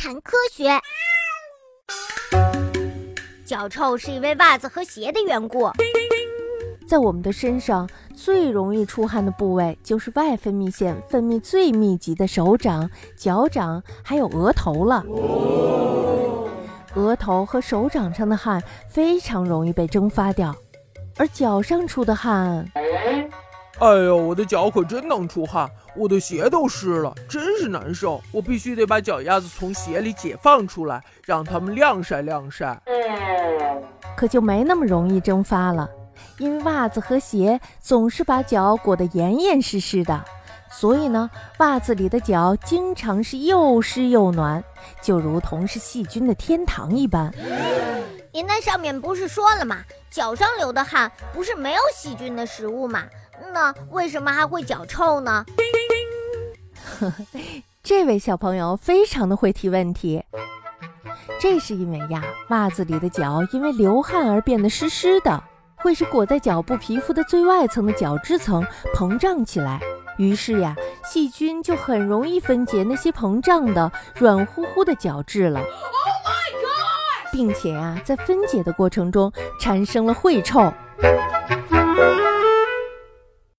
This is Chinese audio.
谈科学。脚臭是因为袜子和鞋的缘故。在我们的身上最容易出汗的部位就是外分泌腺分泌最密集的手掌、脚掌，还有额头了。额头和手掌上的汗非常容易被蒸发掉，而脚上出的汗，哎呦，我的脚可真能出汗，我的鞋都湿了，真是难受。我必须得把脚丫子从鞋里解放出来，让它们晾晒晾晒。可就没那么容易蒸发了，因为袜子和鞋总是把脚裹得严严实实的。所以呢，袜子里的脚经常是又湿又暖，就如同是细菌的天堂一般。您那上面不是说了吗？脚上流的汗不是没有细菌的食物吗？那为什么还会脚臭呢？呵呵，这位小朋友非常的会提问题。这是因为呀，袜子里的脚因为流汗而变得湿湿的，会使裹在脚部皮肤的最外层的角质层膨胀起来。于是呀，细菌就很容易分解那些膨胀的软乎乎的角质了，并且呀，在分解的过程中产生了秽臭。